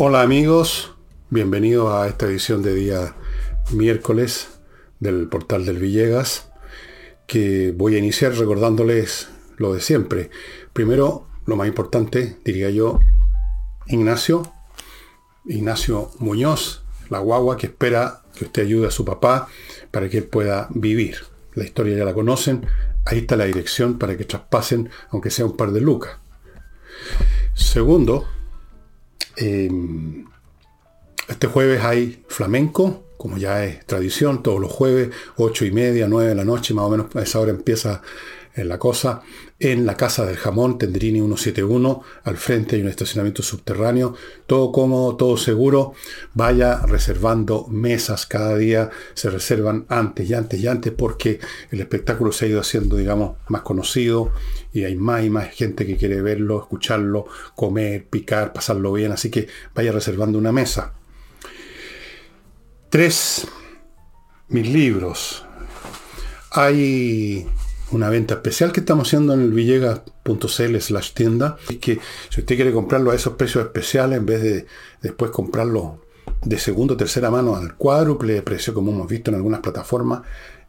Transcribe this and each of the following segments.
Hola amigos, bienvenidos a esta edición de día miércoles del portal del Villegas, que voy a iniciar recordándoles lo de siempre. Primero, lo más importante, diría yo, Ignacio, Ignacio Muñoz, la guagua que espera que usted ayude a su papá para que él pueda vivir. La historia ya la conocen, ahí está la dirección para que traspasen, aunque sea un par de lucas. Segundo, em, este jueves hay flamenco, como ya es tradición, todos los jueves, ocho y media, nueve de la noche, más o menos a esa hora empieza eh, la cosa. En la Casa del Jamón, Tendrini 171, al frente hay un estacionamiento subterráneo, todo cómodo, todo seguro. Vaya reservando mesas cada día, se reservan antes y antes y antes porque el espectáculo se ha ido haciendo, digamos, más conocido y hay más y más gente que quiere verlo, escucharlo, comer, picar, pasarlo bien, así que vaya reservando una mesa. Tres, mis libros. Hay una venta especial que estamos haciendo en el villegas.cl slash tienda. Y que si usted quiere comprarlo a esos precios especiales, en vez de después comprarlo de segunda o tercera mano al cuádruple de precio, como hemos visto en algunas plataformas,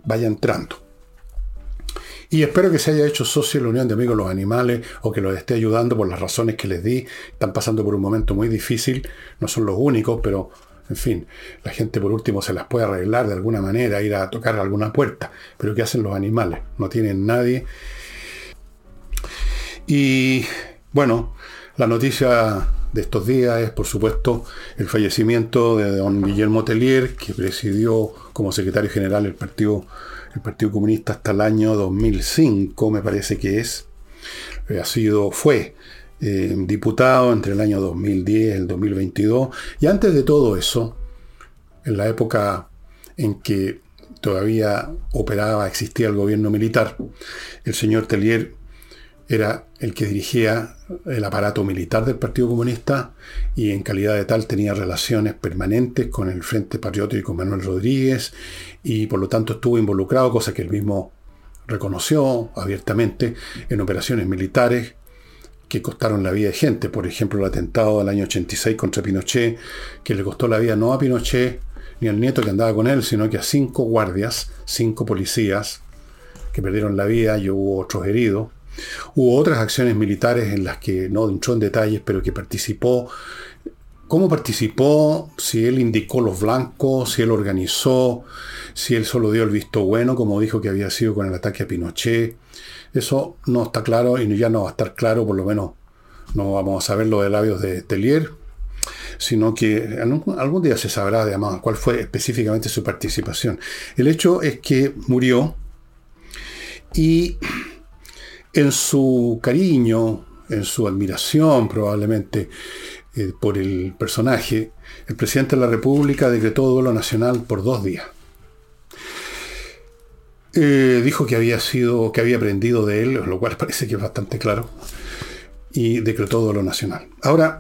vaya entrando. Y espero que se haya hecho socio de la Unión de Amigos de los Animales o que los esté ayudando por las razones que les di. Están pasando por un momento muy difícil, no son los únicos, pero en fin, la gente por último se las puede arreglar de alguna manera, ir a tocar alguna puerta. Pero ¿qué hacen los animales? No tienen nadie. Y bueno, la noticia de estos días es, por supuesto, el fallecimiento de don Guillermo Tellier, que presidió como secretario general el Partido, el Partido Comunista hasta el año 2005, me parece que es. Ha sido, fue eh, diputado entre el año 2010 y el 2022. Y antes de todo eso, en la época en que todavía operaba, existía el gobierno militar, el señor Tellier era el que dirigía el aparato militar del Partido Comunista y en calidad de tal tenía relaciones permanentes con el Frente Patriótico Manuel Rodríguez y por lo tanto estuvo involucrado, cosa que él mismo reconoció abiertamente, en operaciones militares que costaron la vida de gente. Por ejemplo, el atentado del año 86 contra Pinochet, que le costó la vida no a Pinochet ni al nieto que andaba con él, sino que a cinco guardias, cinco policías que perdieron la vida y hubo otros heridos. Hubo otras acciones militares en las que no entró en detalles, pero que participó. ¿Cómo participó? Si él indicó los blancos, si él organizó, si él solo dio el visto bueno, como dijo que había sido con el ataque a Pinochet eso no está claro y ya no va a estar claro, por lo menos no vamos a saber lo de labios de Tellier, sino que algún día se sabrá de cuál fue específicamente su participación. El hecho es que murió y en su cariño, en su admiración probablemente eh, por el personaje, el presidente de la República decretó duelo nacional por dos días. Eh, dijo que había sido, que había aprendido de él, lo cual parece que es bastante claro, y decretó lo nacional. Ahora,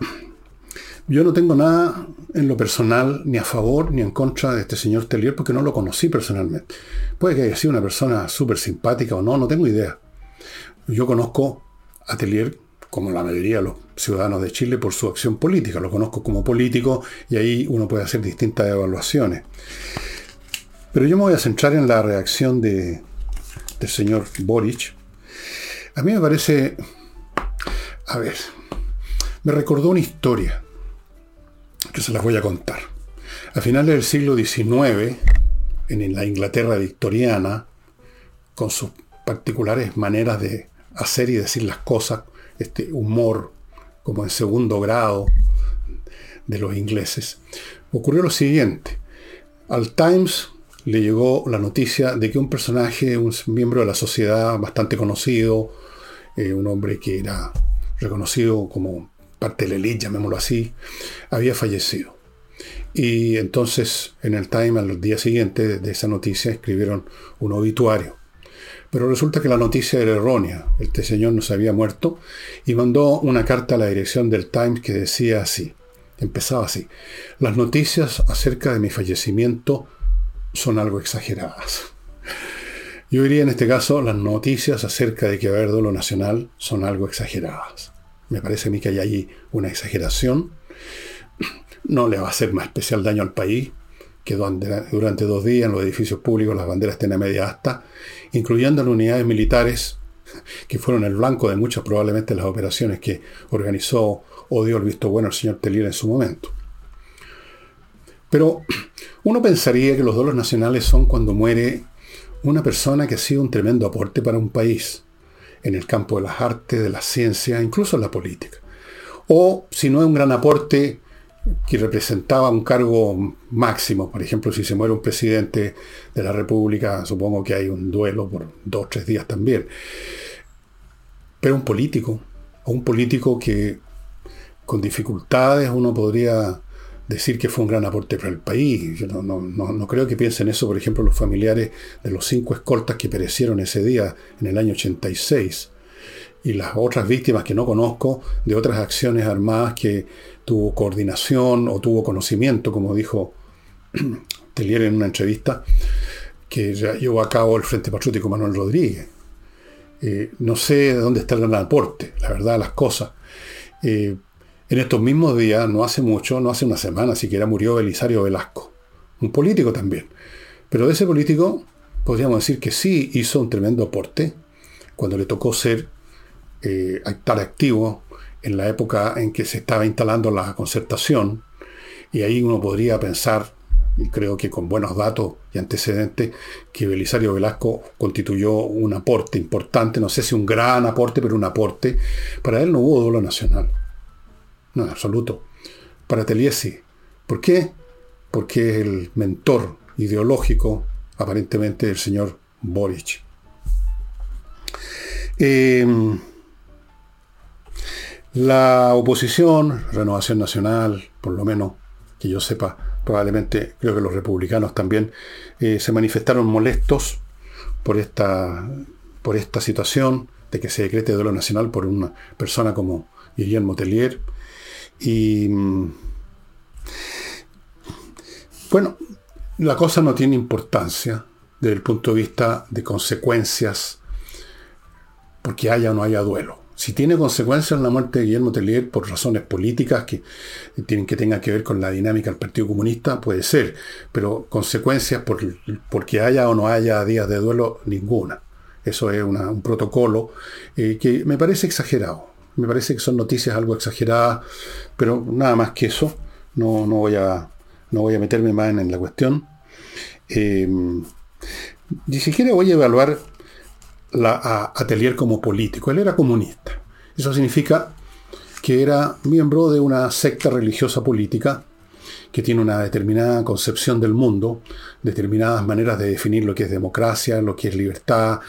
yo no tengo nada en lo personal, ni a favor ni en contra de este señor Tellier, porque no lo conocí personalmente. Puede que haya sido una persona súper simpática o no, no tengo idea. Yo conozco a Tellier, como la mayoría de los ciudadanos de Chile, por su acción política. Lo conozco como político y ahí uno puede hacer distintas evaluaciones. Pero yo me voy a centrar en la reacción de, del señor Boric. A mí me parece, a ver, me recordó una historia que se las voy a contar. A finales del siglo XIX, en la Inglaterra victoriana, con sus particulares maneras de hacer y decir las cosas, este humor como en segundo grado de los ingleses, ocurrió lo siguiente. Al Times le llegó la noticia de que un personaje, un miembro de la sociedad bastante conocido, eh, un hombre que era reconocido como parte de la élite, llamémoslo así, había fallecido. Y entonces en el Time al día siguiente de esa noticia escribieron un obituario. Pero resulta que la noticia era errónea. Este señor no se había muerto y mandó una carta a la dirección del Times que decía así. Empezaba así. Las noticias acerca de mi fallecimiento son algo exageradas. Yo diría en este caso, las noticias acerca de que va a haber duelo nacional son algo exageradas. Me parece a mí que hay ahí una exageración. no le va a hacer más especial daño al país que durante dos días en los edificios públicos las banderas estén a media asta, incluyendo las unidades militares que fueron el blanco de muchas probablemente las operaciones que organizó o dio el visto bueno el señor Telier en su momento. Pero uno pensaría que los dolos nacionales son cuando muere una persona que ha sido un tremendo aporte para un país, en el campo de las artes, de la ciencia, incluso en la política. O si no es un gran aporte que representaba un cargo máximo, por ejemplo, si se muere un presidente de la República, supongo que hay un duelo por dos o tres días también. Pero un político, un político que con dificultades uno podría decir que fue un gran aporte para el país. Yo no, creo que piensen eso, por ejemplo, los familiares de los cinco escoltas que perecieron ese día en el año 86 y las otras víctimas que no conozco de otras acciones armadas que tuvo coordinación o tuvo conocimiento, como dijo Telier en una entrevista, que llevó a cabo el Frente Patriótico Manuel Rodríguez. Eh, no sé de dónde está el gran aporte, la verdad, las cosas. Eh, en estos mismos días, no hace mucho, no hace una semana siquiera, murió Belisario Velasco, un político también. Pero de ese político podríamos decir que sí hizo un tremendo aporte cuando le tocó ser, eh, activo en la época en que se estaba instalando la concertación. Y ahí uno podría pensar, y creo que con buenos datos y antecedentes, que Belisario Velasco constituyó un aporte importante, no sé si un gran aporte, pero un aporte. Para él no hubo dolo nacional. No, en absoluto. Para Teliesi. ¿Por qué? Porque es el mentor ideológico, aparentemente, del señor Boric. Em, la oposición, Renovación Nacional, por lo menos que yo sepa, probablemente creo que los republicanos también, eh, se manifestaron molestos por esta, por esta situación de que se decrete duelo nacional por una persona como Guillermo Tellier. Y bueno, la cosa no tiene importancia desde el punto de vista de consecuencias porque haya o no haya duelo. Si tiene consecuencias la muerte de Guillermo Tellier por razones políticas que tienen que tengan que ver con la dinámica del Partido Comunista, puede ser, pero consecuencias por, porque haya o no haya días de duelo, ninguna. Eso es un protocolo eh, que me parece exagerado. Me parece que son noticias algo exageradas, pero nada más que eso. No, no, voy, a, no voy a meterme más en, la cuestión. Eh, ni siquiera voy a evaluar a Atelier como político. Él era comunista. Eso significa que era miembro de una secta religiosa política que tiene una determinada concepción del mundo, determinadas maneras de definir lo que es democracia, lo que es libertad,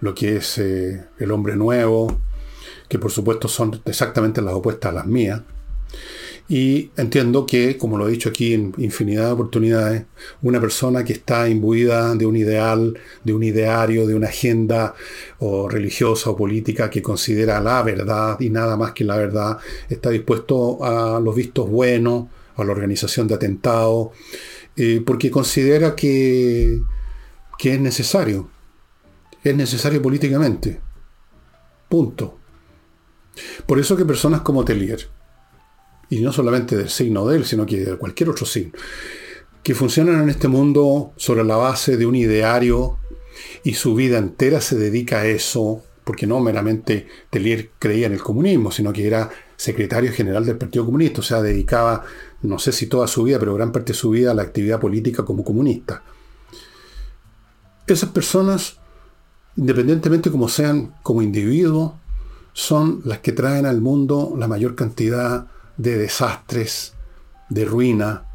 lo que es eh, el hombre nuevo, que por supuesto son exactamente las opuestas a las mías. Y entiendo que, como lo he dicho aquí en infinidad de oportunidades, una persona que está imbuida de un ideal, de un ideario, de una agenda o religiosa o política que considera la verdad y nada más que la verdad, está dispuesto a los vistos buenos, a la organización de atentados, eh, porque considera que, que es necesario. Es necesario políticamente. Punto. Por eso que personas como Tellier, y no solamente del signo de él, sino que de cualquier otro signo, que funcionan en este mundo sobre la base de un ideario y su vida entera se dedica a eso, porque no meramente Tellier creía en el comunismo, sino que era secretario general del Partido Comunista, o sea, dedicaba, no sé si toda su vida, pero gran parte de su vida a la actividad política como comunista. Esas personas, independientemente como sean como individuos, son las que traen al mundo la mayor cantidad de desastres, de ruina,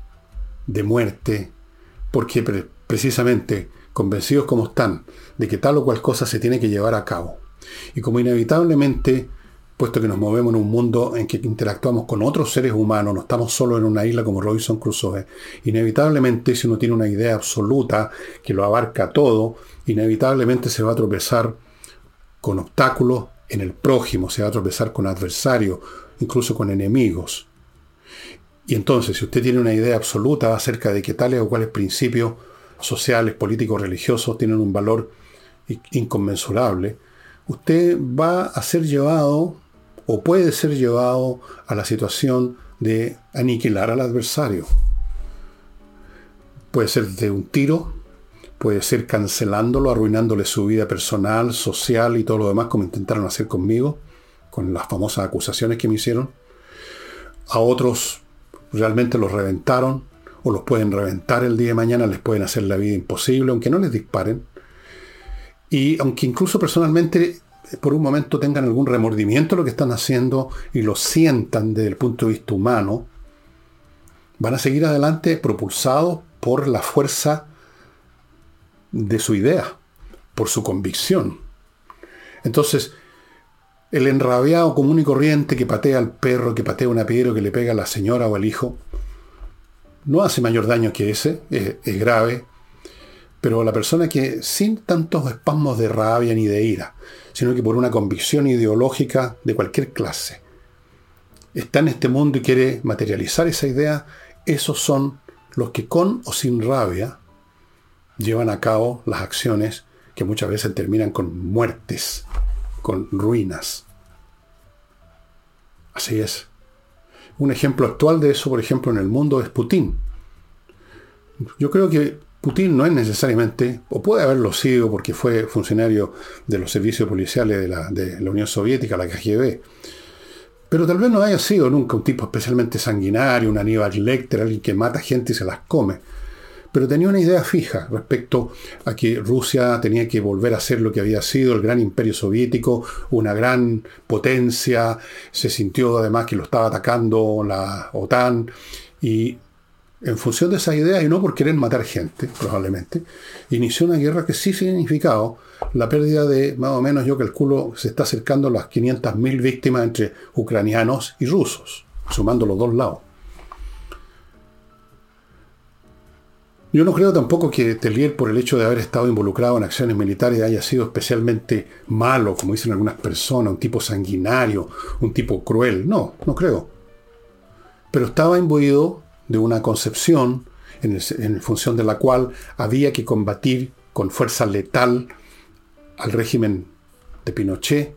de muerte, porque precisamente convencidos como están de que tal o cual cosa se tiene que llevar a cabo. Y como inevitablemente, puesto que nos movemos en un mundo en que interactuamos con otros seres humanos, no estamos solo en una isla como Robinson Crusoe, inevitablemente si uno tiene una idea absoluta que lo abarca todo, inevitablemente se va a tropezar con obstáculos en el prójimo, se va a tropezar con adversarios, incluso con enemigos. Y entonces, si usted tiene una idea absoluta acerca de que tales o cuales principios sociales, políticos, religiosos tienen un valor inconmensurable, usted va a ser llevado o puede ser llevado a la situación de aniquilar al adversario. Puede ser de un tiro, puede ser cancelándolo, arruinándole su vida personal, social y todo lo demás, como intentaron hacer conmigo, con las famosas acusaciones que me hicieron. A otros realmente los reventaron, o los pueden reventar el día de mañana, les pueden hacer la vida imposible, aunque no les disparen. Y aunque incluso personalmente por un momento tengan algún remordimiento de lo que están haciendo y lo sientan desde el punto de vista humano, van a seguir adelante propulsados por la fuerza de su idea, por su convicción. Entonces, el enrabiado común y corriente que patea al perro, que patea una piedra, que le pega a la señora o al hijo, no hace mayor daño que ese, es, es grave, pero la persona que sin tantos espasmos de rabia ni de ira, sino que por una convicción ideológica de cualquier clase, está en este mundo y quiere materializar esa idea, esos son los que con o sin rabia llevan a cabo las acciones que muchas veces terminan con muertes, con ruinas. Así es. Un ejemplo actual de eso, por ejemplo, en el mundo es Putin. Yo creo que Putin no es necesariamente, o puede haberlo sido porque fue funcionario de los servicios policiales de la, Unión Soviética, la KGB, pero tal vez no haya sido nunca un tipo especialmente sanguinario, un Aníbal Lecter, alguien que mata gente y se las come. Pero tenía una idea fija respecto a que Rusia tenía que volver a ser lo que había sido el gran imperio soviético, una gran potencia, se sintió además que lo estaba atacando la OTAN y en función de esa idea y no por querer matar gente, probablemente, inició una guerra que sí significado la pérdida de, más o menos yo calculo, se está acercando a las 500.000 víctimas entre ucranianos y rusos, sumando los dos lados. Yo no creo tampoco que Tellier, por el hecho de haber estado involucrado en acciones militares, haya sido especialmente malo, como dicen algunas personas, un tipo sanguinario, un tipo cruel. No, no creo. Pero estaba imbuido de una concepción en, función de la cual había que combatir con fuerza letal al régimen de Pinochet,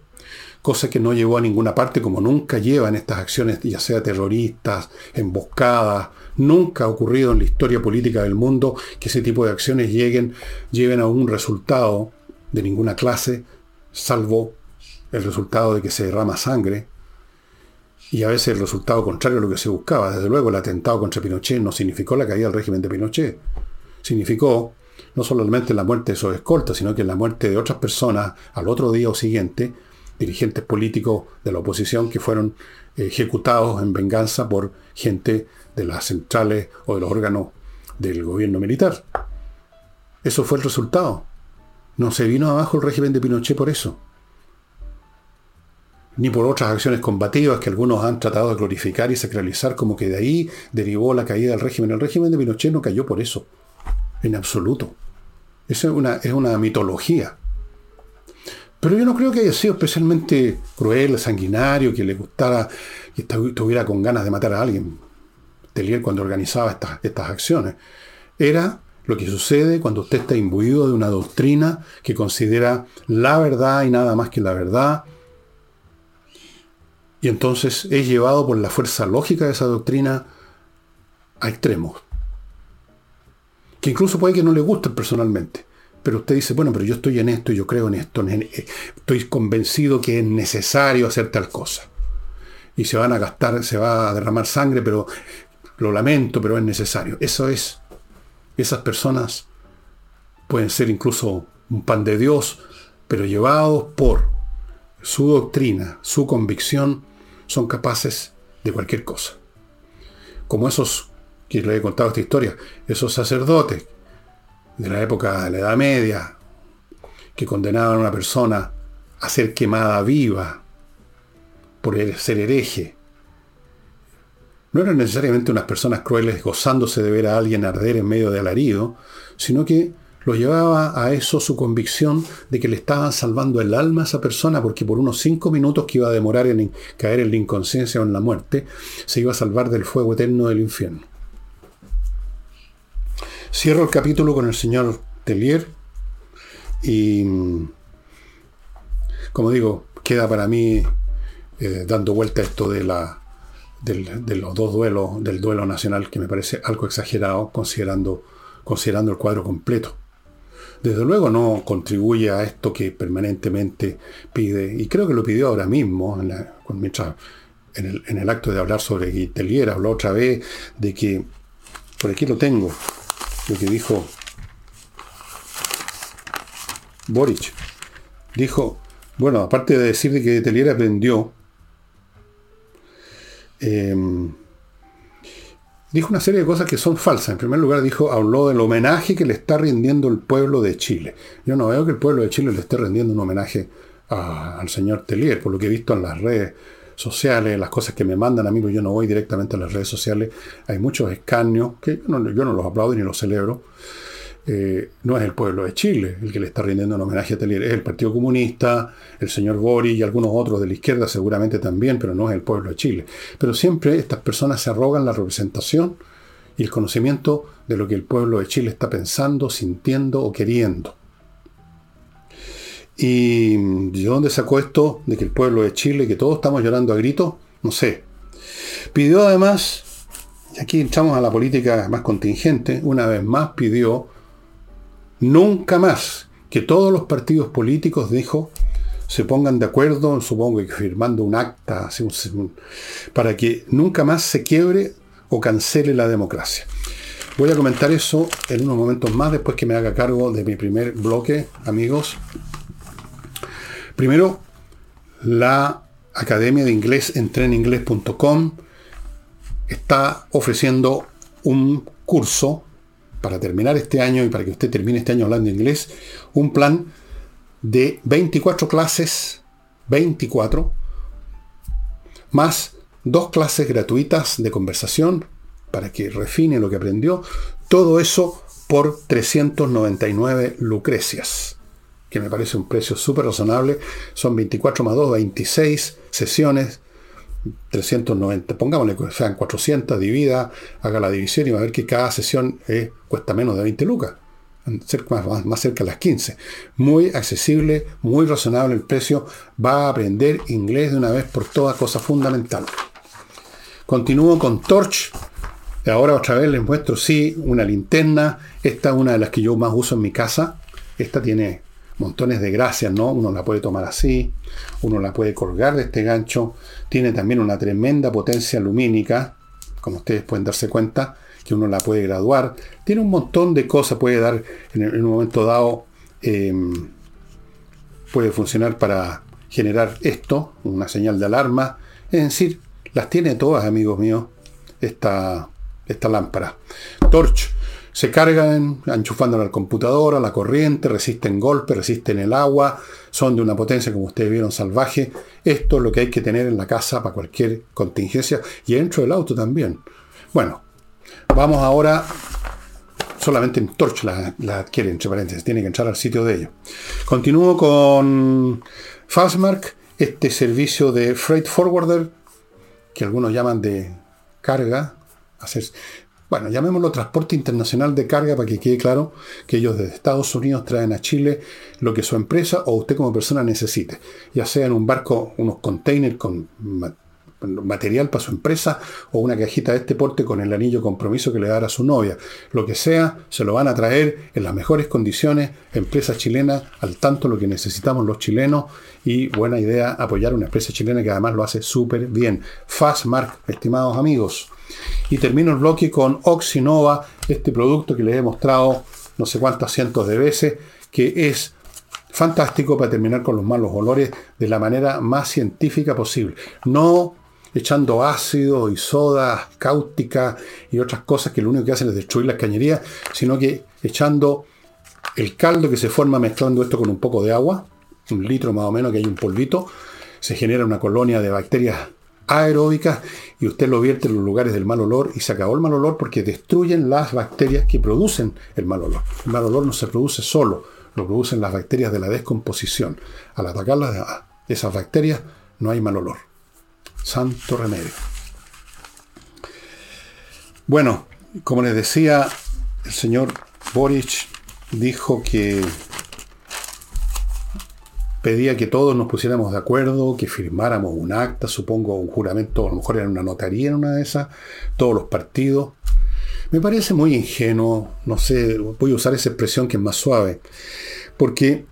cosa que no llevó a ninguna parte como nunca lleva en estas acciones, ya sea terroristas, emboscadas, nunca ha ocurrido en la historia política del mundo que ese tipo de acciones lleguen, lleven a un resultado de ninguna clase, salvo el resultado de que se derrama sangre, y a veces el resultado contrario a lo que se buscaba. Desde luego, el atentado contra Pinochet no significó la caída del régimen de Pinochet. Significó no solamente la muerte de sus escoltas, sino que la muerte de otras personas al otro día o siguiente, dirigentes políticos de la oposición que fueron ejecutados en venganza por gente de las centrales o de los órganos del gobierno militar. Eso fue el resultado. No se vino abajo el régimen de Pinochet por eso ni por otras acciones combativas que algunos han tratado de glorificar y sacralizar como que de ahí derivó la caída del régimen. El régimen de Pinochet no cayó por eso, en absoluto. Esa es una, es una mitología. Pero yo no creo que haya sido especialmente cruel, sanguinario, que le gustara, que estuviera con ganas de matar a alguien. Telier cuando organizaba estas, estas acciones. Era lo que sucede cuando usted está imbuido de una doctrina que considera la verdad y nada más que la verdad, y entonces es llevado por la fuerza lógica de esa doctrina a extremos. Que incluso puede que no le guste personalmente. Pero usted dice, bueno, pero yo estoy en esto, yo creo en esto, estoy convencido que es necesario hacer tal cosa. Y se van a gastar, se va a derramar sangre, pero lo lamento, pero es necesario. Eso es. Esas personas pueden ser incluso un pan de Dios, pero llevados por su doctrina, su convicción, son capaces de cualquier cosa. Como esos, que le he contado esta historia, esos sacerdotes de la época de la Edad Media, que condenaban a una persona a ser quemada viva por ser hereje. No eran necesariamente unas personas crueles gozándose de ver a alguien arder en medio de alarido, sino que lo llevaba a eso su convicción de que le estaban salvando el alma a esa persona porque por unos cinco minutos que iba a demorar en caer en la inconsciencia o en la muerte, se iba a salvar del fuego eterno del infierno. Cierro el capítulo con el señor Tellier y, como digo, queda para mí eh, dando vuelta esto de la, de los dos duelos, del duelo nacional, que me parece algo exagerado considerando, considerando el cuadro completo. Desde luego no contribuye a esto que permanentemente pide, y creo que lo pidió ahora mismo, en, el, en el, acto de hablar sobre Guitelier, habló otra vez de que, por aquí lo tengo, que dijo Boric. Dijo, bueno, aparte de decir que Guitelier aprendió, Em, dijo una serie de cosas que son falsas. En primer lugar, dijo, habló del homenaje que le está rindiendo el pueblo de Chile. Yo no veo que el pueblo de Chile le esté rindiendo un homenaje al señor Telier, por lo que he visto en las redes sociales, las cosas que me mandan a mí, porque yo no voy directamente a las redes sociales, hay muchos escaños, que yo no, los aplaudo ni los celebro, eh, no es el pueblo de Chile el que le está rindiendo un homenaje a Telier, es el Partido Comunista, el señor Bori y algunos otros de la izquierda seguramente también, pero no es el pueblo de Chile. Pero siempre estas personas se arrogan la representación y el conocimiento de lo que el pueblo de Chile está pensando, sintiendo o queriendo. ¿Y de dónde sacó esto de que el pueblo de Chile, que todos estamos llorando a gritos? No sé. Pidió además, aquí entramos a la política más contingente, una vez más pidió nunca más que todos los partidos políticos, dijo, se pongan de acuerdo, supongo que firmando un acta, para que nunca más se quiebre o cancele la democracia. Voy a comentar eso en unos momentos más, después que me haga cargo de mi primer bloque, amigos. Primero, la Academia de Inglés, entreninglés.com, está ofreciendo un curso para terminar este año y para que usted termine este año hablando inglés, un plan de 24 clases, 24, más dos clases gratuitas de conversación para que refine lo que aprendió. Todo eso por 399 lucrecias, que me parece un precio súper razonable. Son 24 más 2, 26 sesiones 390, pongámosle que sean 400, divida, haga la división y va a ver que cada sesión eh, cuesta menos de 20 lucas, más, cerca de las 15. Muy accesible, muy razonable el precio, va a aprender inglés de una vez por todas, cosa fundamental. Continúo con Torch. Ahora otra vez les muestro, sí, una linterna. Esta es una de las que yo más uso en mi casa. Esta tiene montones de gracias, ¿no? Uno la puede tomar así, uno la puede colgar de este gancho, tiene también una tremenda potencia lumínica, como ustedes pueden darse cuenta, que uno la puede graduar, tiene un montón de cosas, puede dar en, un momento dado, em, puede funcionar para generar esto, una señal de alarma, es decir, las tiene todas, amigos míos, esta, esta lámpara. Torch se cargan enchufándola al computador, a la corriente, resisten golpes, resisten el agua, son de una potencia, como ustedes vieron, salvaje. Esto es lo que hay que tener en la casa para cualquier contingencia y dentro del auto también. Bueno, vamos ahora, solamente en Torch la, la adquiere, entre paréntesis, tiene que entrar al sitio de ellos. Continúo con Fastmark, este servicio de freight forwarder, que algunos llaman de carga, hacer, bueno, llamémoslo transporte internacional de carga para que quede claro que ellos desde Estados Unidos traen a Chile lo que su empresa o usted como persona necesite, ya sea en un barco, unos containers con material para su empresa o una cajita de este porte con el anillo compromiso que le dará a su novia. Lo que sea, se lo van a traer en las mejores condiciones, empresa chilena, al tanto lo que necesitamos los chilenos y buena idea apoyar una empresa chilena que además lo hace súper bien. Fastmark, estimados amigos. Y termino el bloque con Oxinova, este producto que les he mostrado no sé cuántas cientos de veces, que es fantástico para terminar con los malos olores de la manera más científica posible. No echando ácido y soda cáustica y otras cosas que lo único que hacen es destruir las cañerías, sino que echando el caldo que se forma mezclando esto con un poco de agua, un litro más o menos que hay un polvito, se genera una colonia de bacterias aeróbicas y usted lo vierte en los lugares del mal olor y se acabó el mal olor porque destruyen las bacterias que producen el mal olor. El mal olor no se produce solo, lo producen las bacterias de la descomposición. Al atacar esas bacterias no hay mal olor. Santo remedio. Bueno, como les decía, el señor Boric dijo que pedía que todos nos pusiéramos de acuerdo, que firmáramos un acta, supongo un juramento, a lo mejor era una notaría en una de esas, todos los partidos. Me parece muy ingenuo, no sé, voy a usar esa expresión que es más suave, porque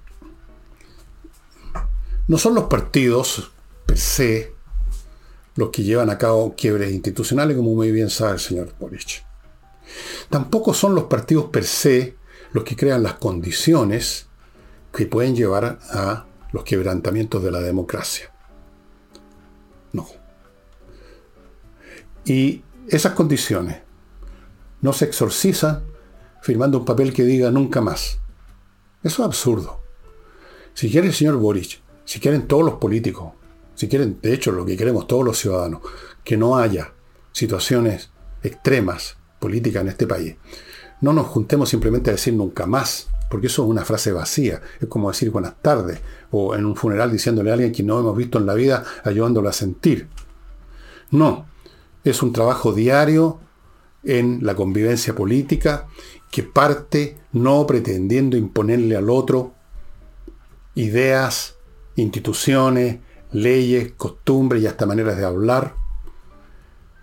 no son los partidos per se los que llevan a cabo quiebres institucionales, como muy bien sabe el señor Boric. Tampoco son los partidos per se los que crean las condiciones que pueden llevar a los quebrantamientos de la democracia. No. Y esas condiciones no se exorcizan firmando un papel que diga nunca más. Eso es absurdo. Si quiere el señor Boric, si quieren todos los políticos, si quieren, de hecho, lo que queremos todos los ciudadanos, que no haya situaciones extremas políticas en este país, no nos juntemos simplemente a decir nunca más, porque eso es una frase vacía. Es como decir buenas tardes, o en un funeral diciéndole a alguien que no hemos visto en la vida, ayudándolo a sentir. No, es un trabajo diario en la convivencia política que parte no pretendiendo imponerle al otro ideas, instituciones, leyes, costumbres y hasta maneras de hablar.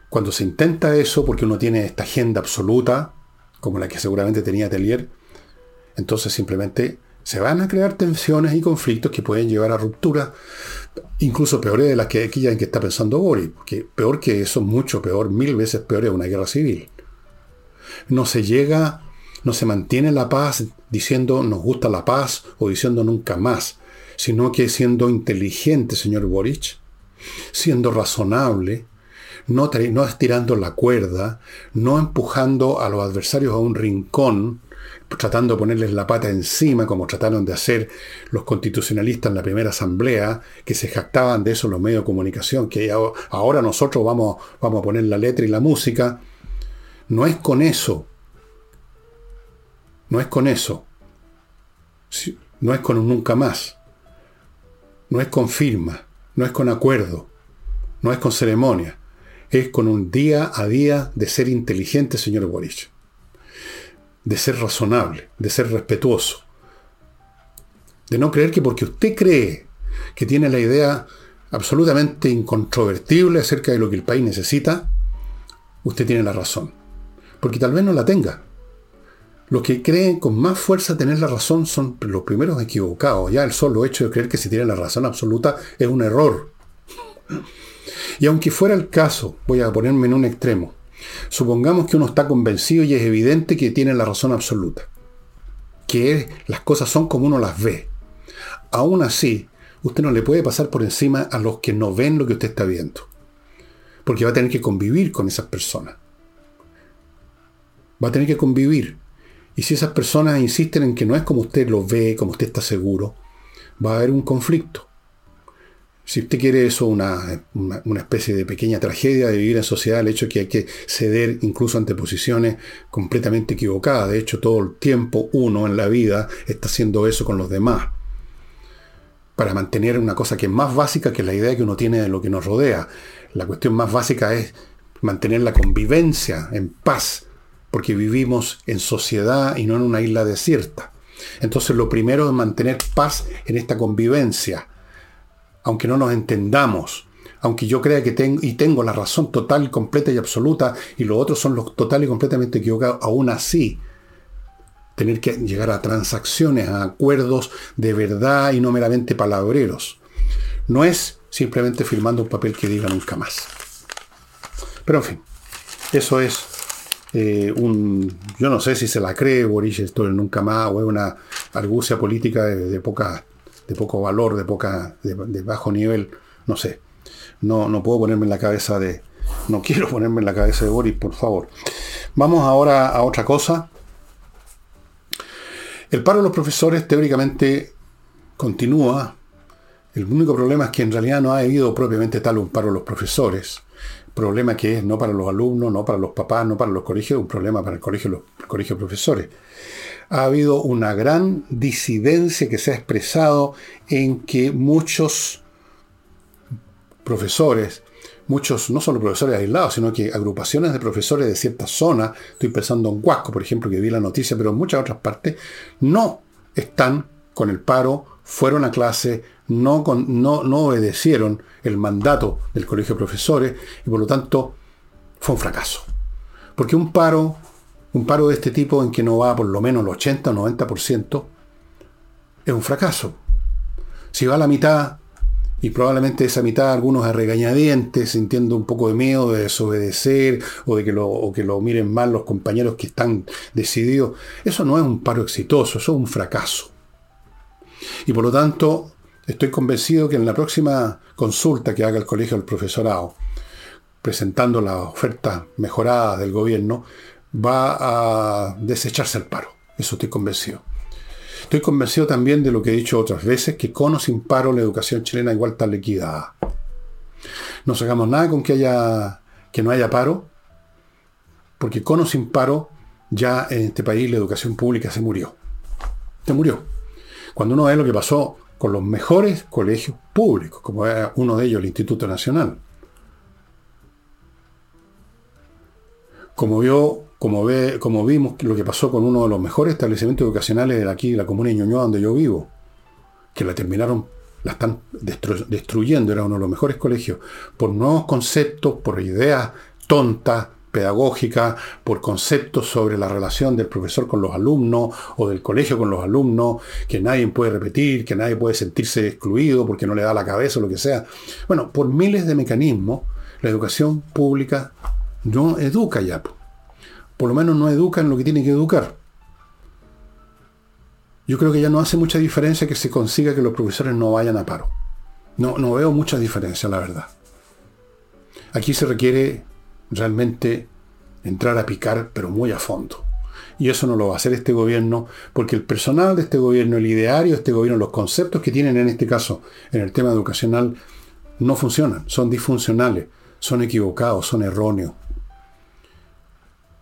Cuando se intenta eso, porque uno tiene esta agenda absoluta, como la que seguramente tenía Telier, entonces simplemente se van a crear tensiones y conflictos que pueden llevar a rupturas, incluso peores de las que aquella en que está pensando Boris, porque peor que eso, mucho peor, mil veces peor es una guerra civil. No se llega, no se mantiene la paz diciendo nos gusta la paz o diciendo nunca más, sino que siendo inteligente, señor Boric, siendo razonable, no, no estirando la cuerda, no empujando a los adversarios a un rincón, tratando de ponerles la pata encima, como trataron de hacer los constitucionalistas en la primera asamblea, que se jactaban de eso los medios de comunicación, que ahora nosotros vamos, vamos a poner la letra y la música. No es con eso. No es con eso. No es con un nunca más. No es con firma. No es con acuerdo. No es con ceremonia. Es con un día a día de ser inteligente, señor Boric de ser razonable, de ser respetuoso. De no creer que porque usted cree que tiene la idea absolutamente incontrovertible acerca de lo que el país necesita, usted tiene la razón. Porque tal vez no la tenga. Los que creen con más fuerza tener la razón son los primeros equivocados. Ya el solo hecho de creer que si tiene la razón absoluta es un error. Y aunque fuera el caso, voy a ponerme en un extremo, Supongamos que uno está convencido y es evidente que tiene la razón absoluta, que las cosas son como uno las ve. Aún así, usted no le puede pasar por encima a los que no ven lo que usted está viendo, porque va a tener que convivir con esas personas. Va a tener que convivir. Y si esas personas insisten en que no es como usted lo ve, como usted está seguro, va a haber un conflicto. Si usted quiere eso, una, una, especie de pequeña tragedia de vivir en sociedad, el hecho que hay que ceder incluso ante posiciones completamente equivocadas. De hecho, todo el tiempo uno en la vida está haciendo eso con los demás. Para mantener una cosa que es más básica que la idea que uno tiene de lo que nos rodea. La cuestión más básica es mantener la convivencia en paz, porque vivimos en sociedad y no en una isla desierta. Entonces lo primero es mantener paz en esta convivencia aunque no nos entendamos, aunque yo crea que tengo y tengo la razón total, completa y absoluta, y los otros son los total y completamente equivocados, aún así, tener que llegar a transacciones, a acuerdos de verdad y no meramente palabreros. No es simplemente firmando un papel que diga nunca más. Pero en fin, eso es eh, un... Yo no sé si se la cree Boris esto nunca más o es una argucia política de poca de poco valor, de, poca, de, bajo nivel, no sé. No, no puedo ponerme en la cabeza de... No quiero ponerme en la cabeza de Boris, por favor. Vamos ahora a otra cosa. El paro de los profesores teóricamente continúa. El único problema es que en realidad no ha habido propiamente tal un paro de los profesores. Problema que es no para los alumnos, no para los papás, no para los colegios, un problema para el colegio, los, el colegio de profesores. Ha habido una gran disidencia que se ha expresado en que muchos profesores, muchos, no solo profesores aislados, sino que agrupaciones de profesores de cierta zona, estoy pensando en Huasco, por ejemplo, que vi la noticia, pero en muchas otras partes, no están con el paro, fueron a clase, no, obedecieron el mandato del colegio de profesores y por lo tanto fue un fracaso. Porque un paro, un paro de este tipo en que no va por lo menos el 80 o 90%, es un fracaso. Si va a la mitad, y probablemente esa mitad algunos a regañadientes, sintiendo un poco de miedo de desobedecer o de que lo, que lo miren mal los compañeros que están decididos, eso no es un paro exitoso, eso es un fracaso. Y por lo tanto, estoy convencido que en la próxima consulta que haga el colegio del profesorado, presentando las ofertas mejoradas del gobierno, va a desecharse el paro. Eso estoy convencido. Estoy convencido también de lo que he dicho otras veces, que con o sin paro la educación chilena igual está liquidada. No sacamos nada con que, haya, que no haya paro, porque con o sin paro ya en este país la educación pública se murió. Se murió. Cuando uno ve lo que pasó con los mejores colegios públicos, como era uno de ellos el Instituto Nacional, como vio como, ve, como vimos lo que pasó con uno de los mejores establecimientos educacionales de aquí, la comuna de Ñuñoa, donde yo vivo, que la terminaron, la están destruyendo, era uno de los mejores colegios, por nuevos conceptos, por ideas tontas, pedagógicas, por conceptos sobre la relación del profesor con los alumnos o del colegio con los alumnos, que nadie puede repetir, que nadie puede sentirse excluido porque no le da la cabeza o lo que sea. Bueno, por miles de mecanismos, la educación pública no educa ya por lo menos no educan lo que tienen que educar. Yo creo que ya no hace mucha diferencia que se consiga que los profesores no vayan a paro. No, no veo mucha diferencia, la verdad. Aquí se requiere realmente entrar a picar, pero muy a fondo. Y eso no lo va a hacer este gobierno, porque el personal de este gobierno, el ideario de este gobierno, los conceptos que tienen en este caso en el tema educacional, no funcionan, son disfuncionales, son equivocados, son erróneos.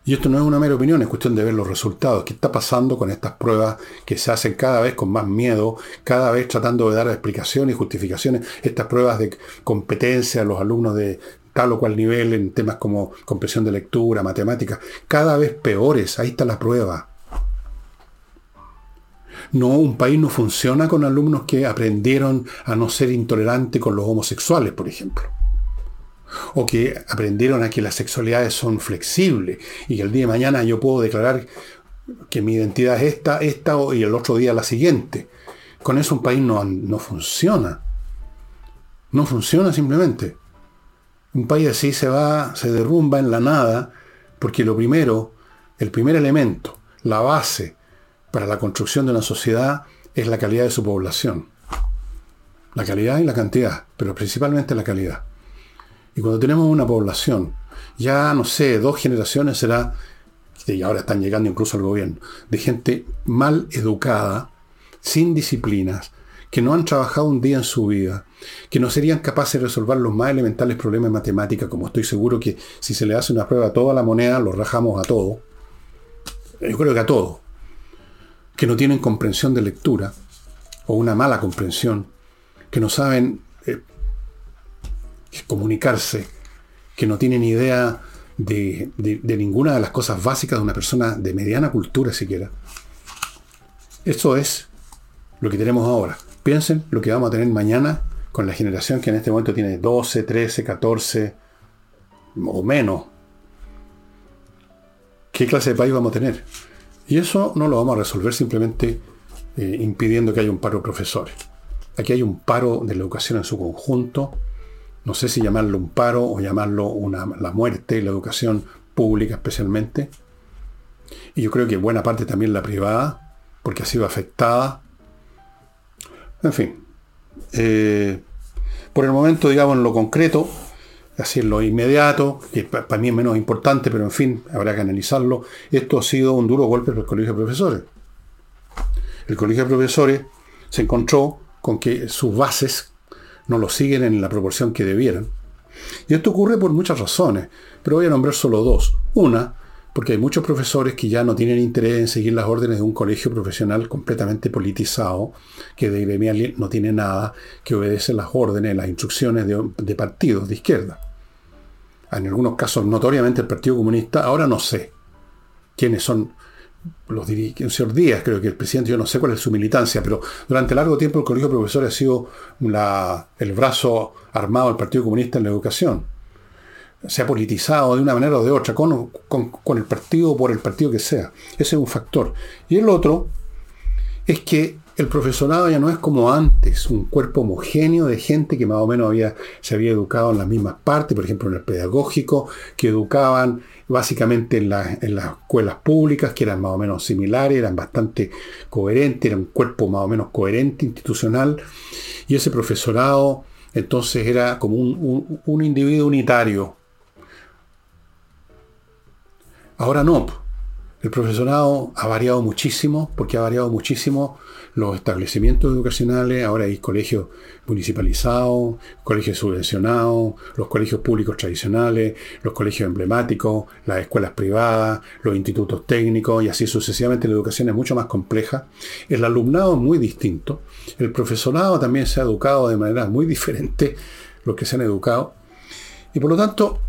Y esto no es una mera opinión, es cuestión de ver los resultados. ¿Qué está pasando con estas pruebas que se hacen cada vez con más miedo, cada vez tratando de dar explicaciones y justificaciones? Estas pruebas de competencia a los alumnos de tal o cual nivel en temas como comprensión de lectura, matemáticas, cada vez peores. Ahí está la prueba. No, un país no funciona con alumnos que aprendieron a no ser intolerantes con los homosexuales, por ejemplo o que aprendieron a que las sexualidades son flexibles y que el día de mañana yo puedo declarar que mi identidad es esta, esta y el otro día la siguiente. Con eso un país no, no funciona. No funciona simplemente. Un país así se va, se derrumba en la nada, porque lo primero, el primer elemento, la base para la construcción de una sociedad es la calidad de su población. La calidad y la cantidad, pero principalmente la calidad. Y cuando tenemos una población, ya no sé, dos generaciones será, y ahora están llegando incluso al gobierno, de gente mal educada, sin disciplinas, que no han trabajado un día en su vida, que no serían capaces de resolver los más elementales problemas de matemática, como estoy seguro que si se le hace una prueba a toda la moneda, lo rajamos a todo. Yo creo que a todo. Que no tienen comprensión de lectura, o una mala comprensión, que no saben comunicarse, que no tienen idea de, ninguna de las cosas básicas de una persona de mediana cultura siquiera. Eso es lo que tenemos ahora. Piensen lo que vamos a tener mañana con la generación que en este momento tiene 12, 13, 14 o menos. ¿Qué clase de país vamos a tener? Y eso no lo vamos a resolver simplemente eh, impidiendo que haya un paro de profesores. Aquí hay un paro de la educación en su conjunto no sé si llamarlo un paro o llamarlo una, la muerte, la educación pública especialmente. Y yo creo que buena parte también la privada, porque ha sido afectada. En fin, eh, por el momento, digamos, en lo concreto, así en lo inmediato, que para mí es menos importante, pero en fin, habrá que analizarlo, esto ha sido un duro golpe para el Colegio de Profesores. El Colegio de Profesores se encontró con que sus bases no lo siguen en la proporción que debieran. Y esto ocurre por muchas razones, pero voy a nombrar solo dos. Una, porque hay muchos profesores que ya no tienen interés en seguir las órdenes de un colegio profesional completamente politizado, que de gremial no tiene nada, que obedece las órdenes, las instrucciones de, partidos de izquierda. En algunos casos, notoriamente el Partido Comunista, ahora no sé quiénes son los dirige un señor Díaz, creo que el presidente, yo no sé cuál es su militancia, pero durante largo tiempo el Colegio de Profesores ha sido el brazo armado del Partido Comunista en la educación. Se ha politizado de una manera o de otra, con, con el partido o por el partido que sea. Ese es un factor. Y el otro es que el profesorado ya no es como antes, un cuerpo homogéneo de gente que más o menos había, se había educado en las mismas partes, por ejemplo en el pedagógico, que educaban básicamente en, las escuelas públicas, que eran más o menos similares, eran bastante coherentes, era un cuerpo más o menos coherente, institucional, y ese profesorado entonces era como un individuo unitario. Ahora no, el profesorado ha variado muchísimo, porque ha variado muchísimo los establecimientos educacionales, ahora hay colegios municipalizados, colegios subvencionados, los colegios públicos tradicionales, los colegios emblemáticos, las escuelas privadas, los institutos técnicos y así sucesivamente. La educación es mucho más compleja. El alumnado es muy distinto. El profesorado también se ha educado de manera muy diferente, los que se han educado. Y por lo tanto,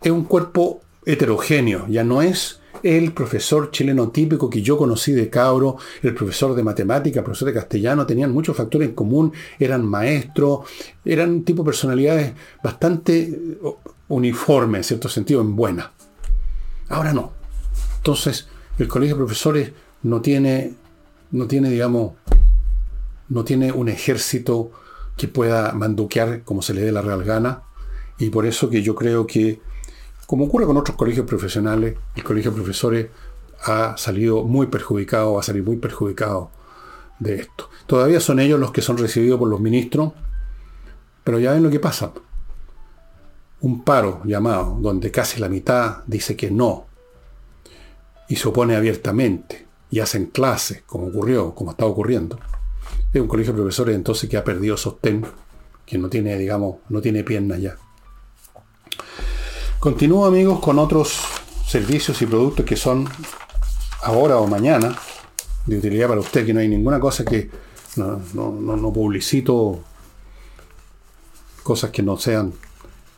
es un cuerpo heterogéneo, ya no es el profesor chileno típico que yo conocí de cabro, el profesor de matemática, profesor de castellano, tenían muchos factores en común, eran maestros, eran tipo de personalidades bastante eh, uniformes, en cierto sentido, en buena. Ahora no. Entonces, el colegio de profesores no tiene, no tiene, digamos, no tiene un ejército que pueda manduquear como se le dé la real gana. Y por eso que yo creo que como ocurre con otros colegios profesionales, el colegio de profesores ha salido muy perjudicado, va a salir muy perjudicado de esto. Todavía son ellos los que son recibidos por los ministros, pero ya ven lo que pasa. Un paro llamado, donde casi la mitad dice que no, y se opone abiertamente, y hacen clases, como ocurrió, como está ocurriendo. Es un colegio de profesores entonces que ha perdido sostén, que no tiene, digamos, no tiene piernas ya. Continúo amigos con otros servicios y productos que son ahora o mañana de utilidad para usted, que no hay ninguna cosa que no, no, publicito cosas que no sean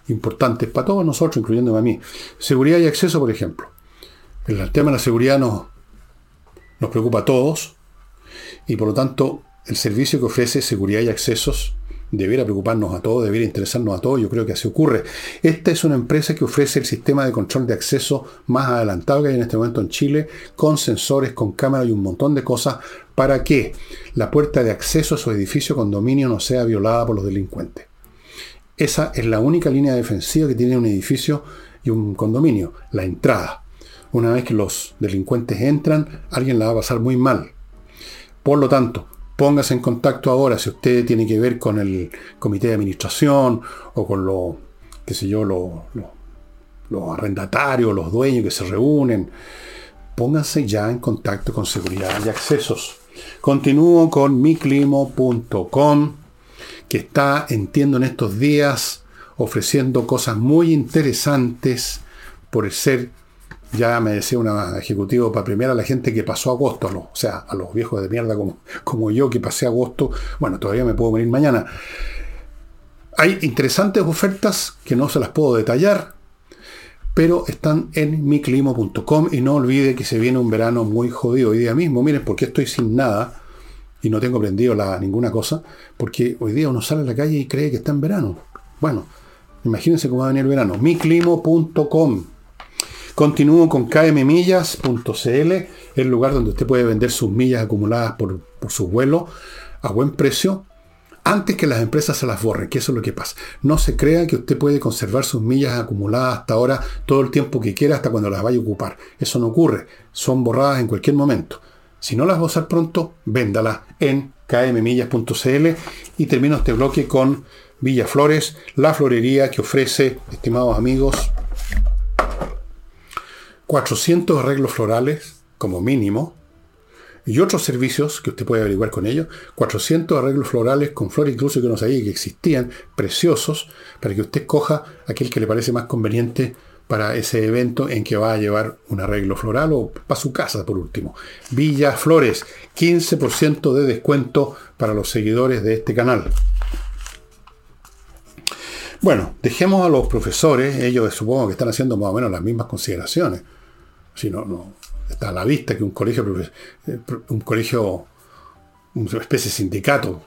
importantes para todos nosotros, incluyéndome a mí. Seguridad y acceso, por ejemplo. El tema de la seguridad nos, nos preocupa a todos y por lo tanto el servicio que ofrece seguridad y accesos debiera preocuparnos a todos, debiera interesarnos a todos, yo creo que así ocurre. Esta es una empresa que ofrece el sistema de control de acceso más adelantado que hay en este momento en Chile, con sensores, con cámaras y un montón de cosas, para que la puerta de acceso a su edificio condominio no sea violada por los delincuentes. Esa es la única línea defensiva que tiene un edificio y un condominio, la entrada. Una vez que los delincuentes entran, alguien la va a pasar muy mal. Por lo tanto, póngase en contacto ahora si usted tiene que ver con el comité de administración o con los, qué sé yo, los, los, arrendatarios, los dueños que se reúnen. Póngase ya en contacto con seguridad y accesos. Continúo con miclimo.com, que está, entiendo, en estos días ofreciendo cosas muy interesantes por el ser ya me decía un ejecutivo para premiar a la gente que pasó agosto, o sea, a los viejos de mierda como, como yo que pasé agosto, bueno, todavía me puedo venir mañana. Hay interesantes ofertas que no se las puedo detallar, pero están en miclimo.com y no olvide que se viene un verano muy jodido hoy día mismo. Miren, porque estoy sin nada y no tengo prendido ninguna cosa, porque hoy día uno sale a la calle y cree que está en verano. Bueno, imagínense cómo va a venir el verano. miclimo.com Continúo con kmmillas.cl, el lugar donde usted puede vender sus millas acumuladas por, su vuelo a buen precio antes que las empresas se las borren, que eso es lo que pasa. No se crea que usted puede conservar sus millas acumuladas hasta ahora todo el tiempo que quiera hasta cuando las vaya a ocupar. Eso no ocurre. Son borradas en cualquier momento. Si no las va a usar pronto, véndalas en kmmillas.cl y termino este bloque con Villa Flores, la florería que ofrece, estimados amigos, 400 arreglos florales como mínimo y otros servicios que usted puede averiguar con ellos, 400 arreglos florales con flores incluso que no sabía que existían, preciosos, para que usted coja aquel que le parece más conveniente para ese evento en que va a llevar un arreglo floral o para su casa por último. Villa Flores, 15% de descuento para los seguidores de este canal. Bueno, dejemos a los profesores, ellos supongo que están haciendo más o menos las mismas consideraciones. Si no, no, está a la vista que un colegio, eh, un colegio, una especie de sindicato,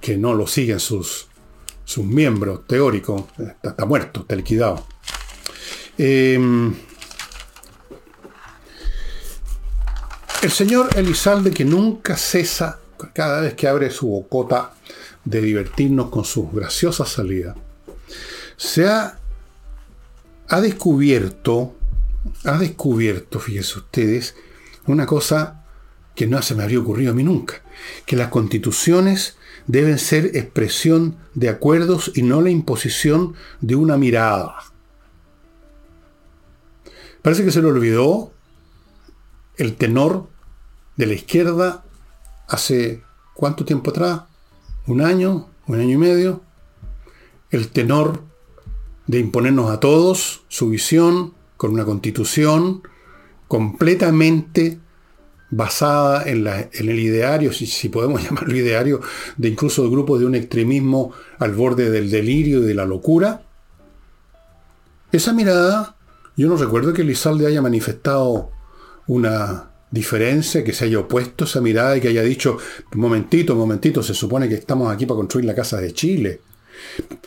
que no lo siguen sus, sus miembros teóricos, está, muerto, está liquidado. Em, el señor Elizalde, que nunca cesa, cada vez que abre su bocota de divertirnos con sus graciosas salidas, se ha, ha descubierto, ha descubierto, fíjense ustedes, una cosa que no se me habría ocurrido a mí nunca, que las constituciones deben ser expresión de acuerdos y no la imposición de una mirada. Parece que se le olvidó el tenor de la izquierda hace cuánto tiempo atrás, un año, un año y medio, el tenor de imponernos a todos su visión con una constitución completamente basada en, el ideario, si, podemos llamarlo ideario, de incluso de grupos de un extremismo al borde del delirio y de la locura. Esa mirada, yo no recuerdo que Lizalde haya manifestado una diferencia, que se haya opuesto a esa mirada y que haya dicho, momentito, momentito, se supone que estamos aquí para construir la casa de Chile,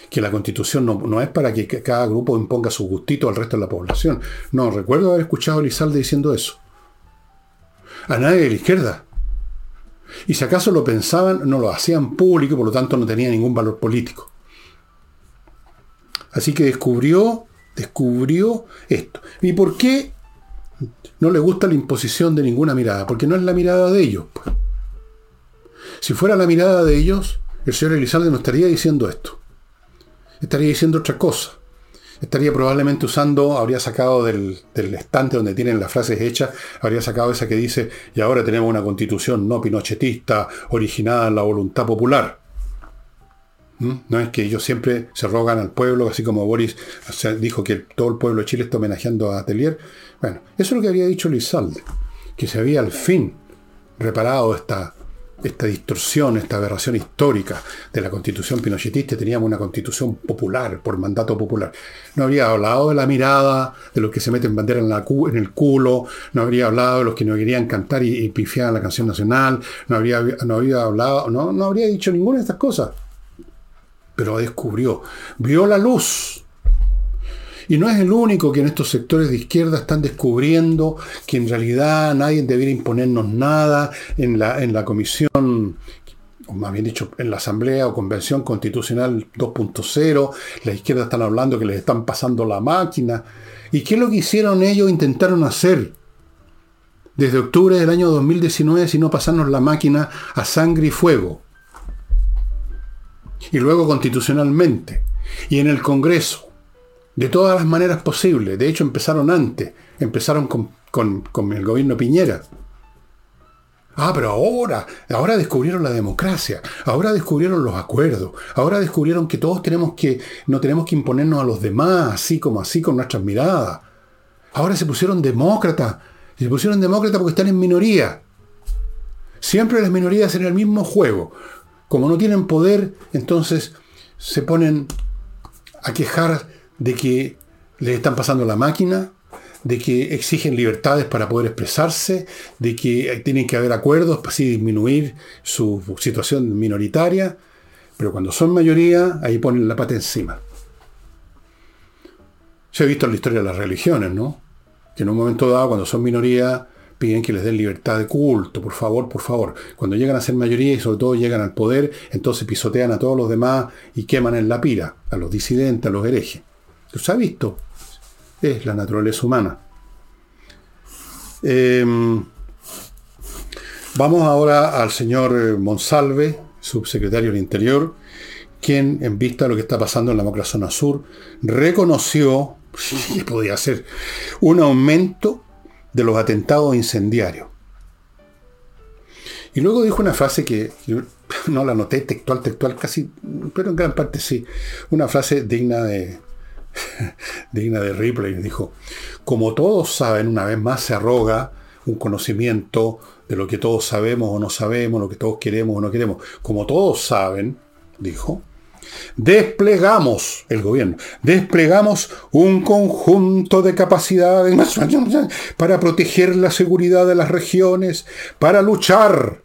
que la constitución no, es para que cada grupo imponga su gustito al resto de la población. No, recuerdo haber escuchado a Lizalde diciendo eso a nadie de la izquierda. Y si acaso lo pensaban, no lo hacían público, por lo tanto no tenía ningún valor político. Así que descubrió, descubrió esto. ¿Y por qué no le gusta la imposición de ninguna mirada? Porque no es la mirada de ellos. Pues. Si fuera la mirada de ellos, el señor Elizalde no estaría diciendo esto. Estaría diciendo otra cosa estaría probablemente usando, habría sacado del, estante donde tienen las frases hechas, habría sacado esa que dice, y ahora tenemos una constitución no pinochetista, originada en la voluntad popular. ¿Mm? No es que ellos siempre se rogan al pueblo, así como Boris dijo que todo el pueblo de Chile está homenajeando a Atelier. Bueno, eso es lo que había dicho Lizalde, que se había al fin reparado esta esta distorsión, esta aberración histórica de la constitución pinochetista, teníamos una constitución popular, por mandato popular. No habría hablado de la mirada, de los que se meten bandera en, en el culo, no habría hablado de los que no querían cantar y, y la canción nacional, no habría, no habría hablado, no, no habría dicho ninguna de estas cosas. Pero descubrió, vio la luz y no es el único que en estos sectores de izquierda están descubriendo que en realidad nadie debiera imponernos nada en la, en la comisión o más bien dicho, en la Asamblea o Convención Constitucional 2.0, la izquierda están hablando que les están pasando la máquina. ¿Y qué es lo que hicieron ellos? Intentaron hacer desde octubre del año 2019, si no pasarnos la máquina a sangre y fuego. Y luego constitucionalmente. Y en el Congreso de todas las maneras posibles. De hecho, empezaron antes. Empezaron con, el gobierno Piñera. Ah, pero ahora, ahora descubrieron la democracia, ahora descubrieron los acuerdos, ahora descubrieron que todos tenemos que, no tenemos que imponernos a los demás, así como así, con nuestras miradas. Ahora se pusieron demócratas, se pusieron demócratas porque están en minoría. Siempre las minorías en el mismo juego. Como no tienen poder, entonces se ponen a quejar de que les están pasando la máquina, de que exigen libertades para poder expresarse, de que tienen que haber acuerdos para así disminuir su situación minoritaria, pero cuando son mayoría, ahí ponen la pata encima. Se ha visto en la historia de las religiones, ¿no? Que en un momento dado, cuando son minoría, piden que les den libertad de culto, por favor, por favor. Cuando llegan a ser mayoría y sobre todo llegan al poder, entonces pisotean a todos los demás y queman en la pira, a los disidentes, a los herejes se ha visto. Es la naturaleza humana. Em, vamos ahora al señor eh, Monsalve, subsecretario del Interior, quien, en vista de lo que está pasando en la zona Sur, reconoció, que podía ser, un aumento de los atentados incendiarios. Y luego dijo una frase que no la noté textual, textual casi, pero en gran parte sí, una frase digna de, digna de Ripley, dijo, como todos saben, una vez más se arroga un conocimiento de lo que todos sabemos o no sabemos, lo que todos queremos o no queremos. Como todos saben, dijo, Desplegamos, el gobierno, desplegamos un conjunto de capacidades para proteger la seguridad de las regiones, para luchar,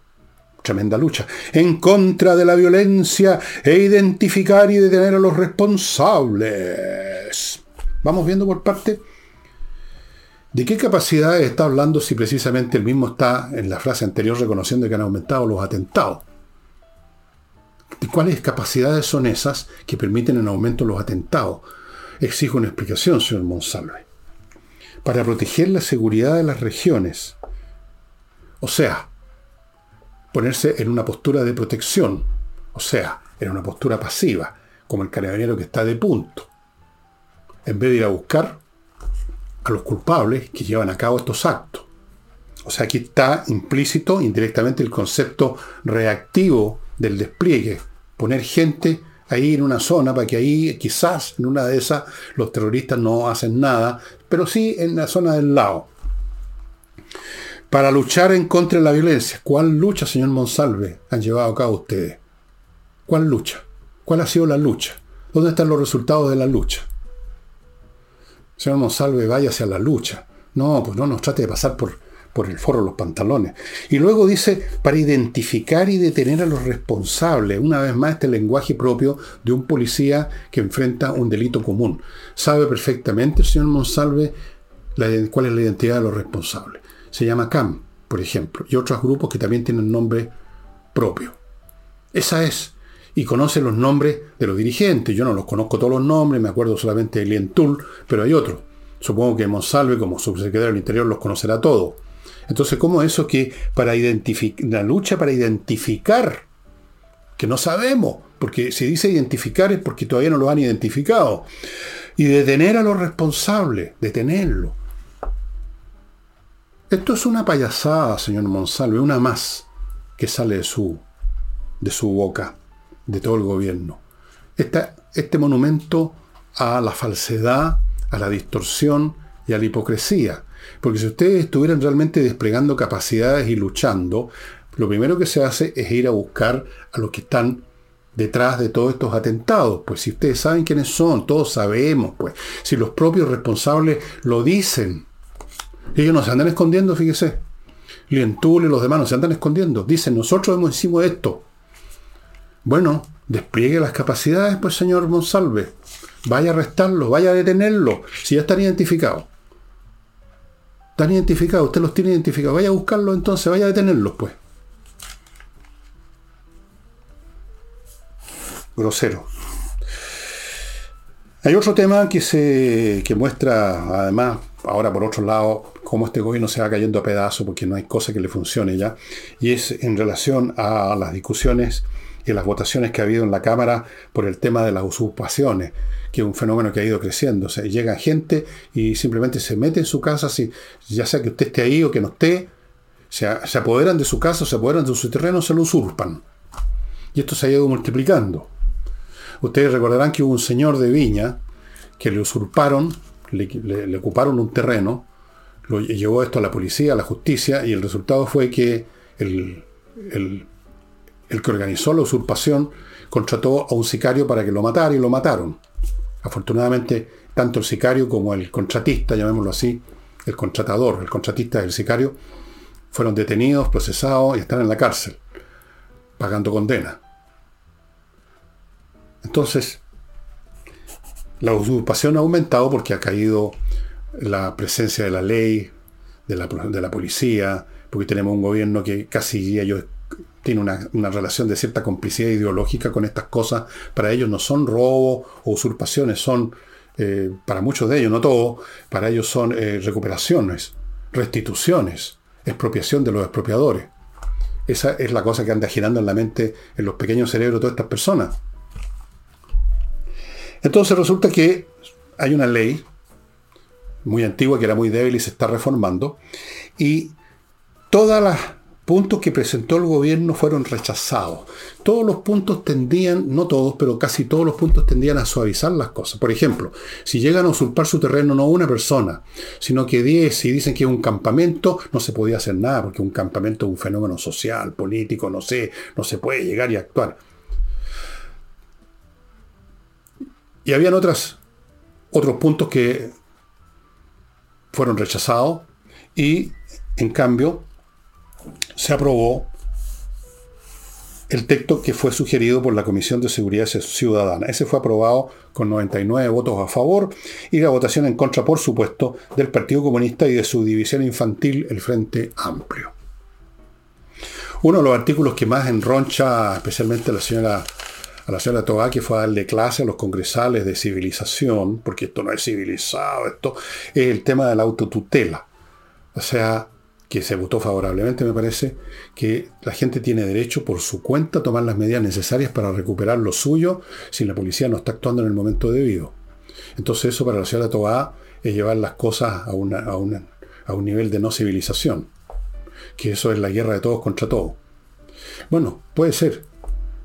tremenda lucha, en contra de la violencia e identificar y detener a los responsables. Vamos viendo por parte. ¿De qué capacidades está hablando si precisamente el mismo está en la frase anterior reconociendo que han aumentado los atentados? ¿Y cuáles capacidades son esas que permiten en aumento los atentados? Exijo una explicación, señor Monsalve. Para proteger la seguridad de las regiones. O sea, ponerse en una postura de protección. O sea, en una postura pasiva, como el carabinero que está de punto. En vez de ir a buscar a los culpables que llevan a cabo estos actos. O sea, aquí está implícito indirectamente el concepto reactivo del despliegue. Poner gente ahí en una zona para que ahí quizás en una de esas los terroristas no hacen nada, pero sí en la zona del lado. Para luchar en contra de la violencia. ¿Cuál lucha, señor Monsalve, han llevado a cabo ustedes? ¿Cuál lucha? ¿Cuál ha sido la lucha? ¿Dónde están los resultados de la lucha? Señor Monsalve, vaya hacia la lucha. No, pues no nos trate de pasar por, por el forro los pantalones. Y luego dice, para identificar y detener a los responsables, una vez más este lenguaje propio de un policía que enfrenta un delito común. Sabe perfectamente señor Monsalve cuál es la identidad de los responsables. Se llama CAM, por ejemplo, y otros grupos que también tienen nombre propio. Esa es. Y conoce los nombres de los dirigentes. Yo no los conozco todos los nombres, me acuerdo solamente de Lientul, pero hay otros. Supongo que Monsalve, como subsecretario del Interior, los conocerá todos. Entonces, ¿cómo eso que para identificar, la lucha para identificar, que no sabemos, porque si dice identificar es porque todavía no lo han identificado, y detener a los responsables, detenerlo. Esto es una payasada, señor Monsalve, una más que sale de su, de su boca, de todo el gobierno. este monumento a la falsedad, a la distorsión y a la hipocresía. Porque si ustedes estuvieran realmente desplegando capacidades y luchando, lo primero que se hace es ir a buscar a los que están detrás de todos estos atentados. Pues si ustedes saben quiénes son, todos sabemos, pues. Si los propios responsables lo dicen. Ellos no se andan escondiendo, fíjese. Lientul y los demás no se andan escondiendo. Dicen, nosotros hemos hicimos esto. Bueno, despliegue las capacidades, pues señor Monsalve. Vaya a arrestarlo, vaya a detenerlo, si ya están identificados. Están identificados, usted los tiene identificados. Vaya a buscarlos entonces, vaya a detenerlos, pues. Grosero. Hay otro tema que se que muestra, además, ahora por otro lado, cómo este gobierno se va cayendo a pedazos porque no hay cosa que le funcione ya, y es en relación a las discusiones y las votaciones que ha habido en la Cámara por el tema de las usurpaciones que es un fenómeno que ha ido creciendo. O llega gente y simplemente se mete en su casa, si, ya sea que usted esté ahí o que no esté, se, se apoderan de su casa, se apoderan de su terreno, se lo usurpan. Y esto se ha ido multiplicando. Ustedes recordarán que hubo un señor de Viña que le usurparon, le, ocuparon un terreno, lo llevó esto a la policía, a la justicia, y el resultado fue que el, el, el que organizó la usurpación contrató a un sicario para que lo matara y lo mataron. Afortunadamente, tanto el sicario como el contratista, llamémoslo así, el contratador, el contratista del sicario, fueron detenidos, procesados y están en la cárcel, pagando condena. Entonces, la usurpación ha aumentado porque ha caído la presencia de la ley, de la, de la policía, porque tenemos un gobierno que casi ellos tiene una, relación de cierta complicidad ideológica con estas cosas. Para ellos no son robos o usurpaciones, son, eh, para muchos de ellos, no todos, para ellos son eh, recuperaciones, restituciones, expropiación de los expropiadores. Esa es la cosa que anda girando en la mente, en los pequeños cerebros de todas estas personas. Entonces resulta que hay una ley muy antigua que era muy débil y se está reformando, y todas las puntos que presentó el gobierno fueron rechazados. Todos los puntos tendían, no todos, pero casi todos los puntos tendían a suavizar las cosas. Por ejemplo, si llegan a usurpar su terreno no una persona, sino que 10, y dicen que es un campamento, no se podía hacer nada, porque un campamento es un fenómeno social, político, no sé, no se puede llegar y actuar. Y habían otras, otros puntos que fueron rechazados y en cambio se aprobó el texto que fue sugerido por la Comisión de Seguridad Ciudadana. Ese fue aprobado con 99 votos a favor y la votación en contra, por supuesto, del Partido Comunista y de su división infantil, el Frente Amplio. Uno de los artículos que más enroncha especialmente la señora, a la señora Tobá, que fue a darle clase a los congresales de civilización, porque esto no es civilizado, esto es el tema de la autotutela. O sea, que se votó favorablemente, me parece, que la gente tiene derecho por su cuenta a tomar las medidas necesarias para recuperar lo suyo si la policía no está actuando en el momento debido. Entonces eso para la señora Toa es llevar las cosas a, a, a un nivel de no civilización, que eso es la guerra de todos contra todos. Bueno, puede ser,